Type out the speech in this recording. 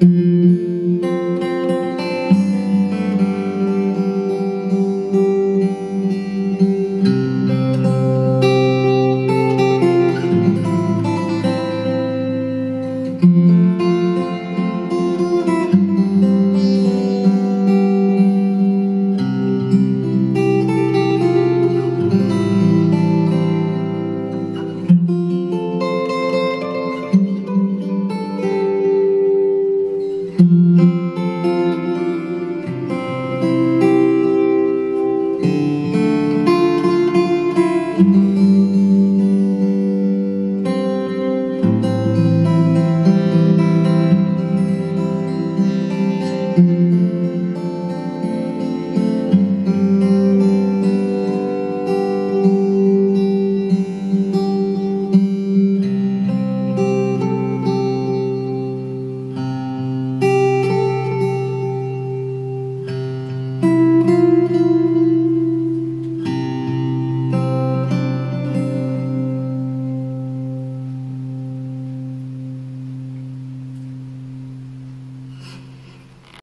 Mm-hmm.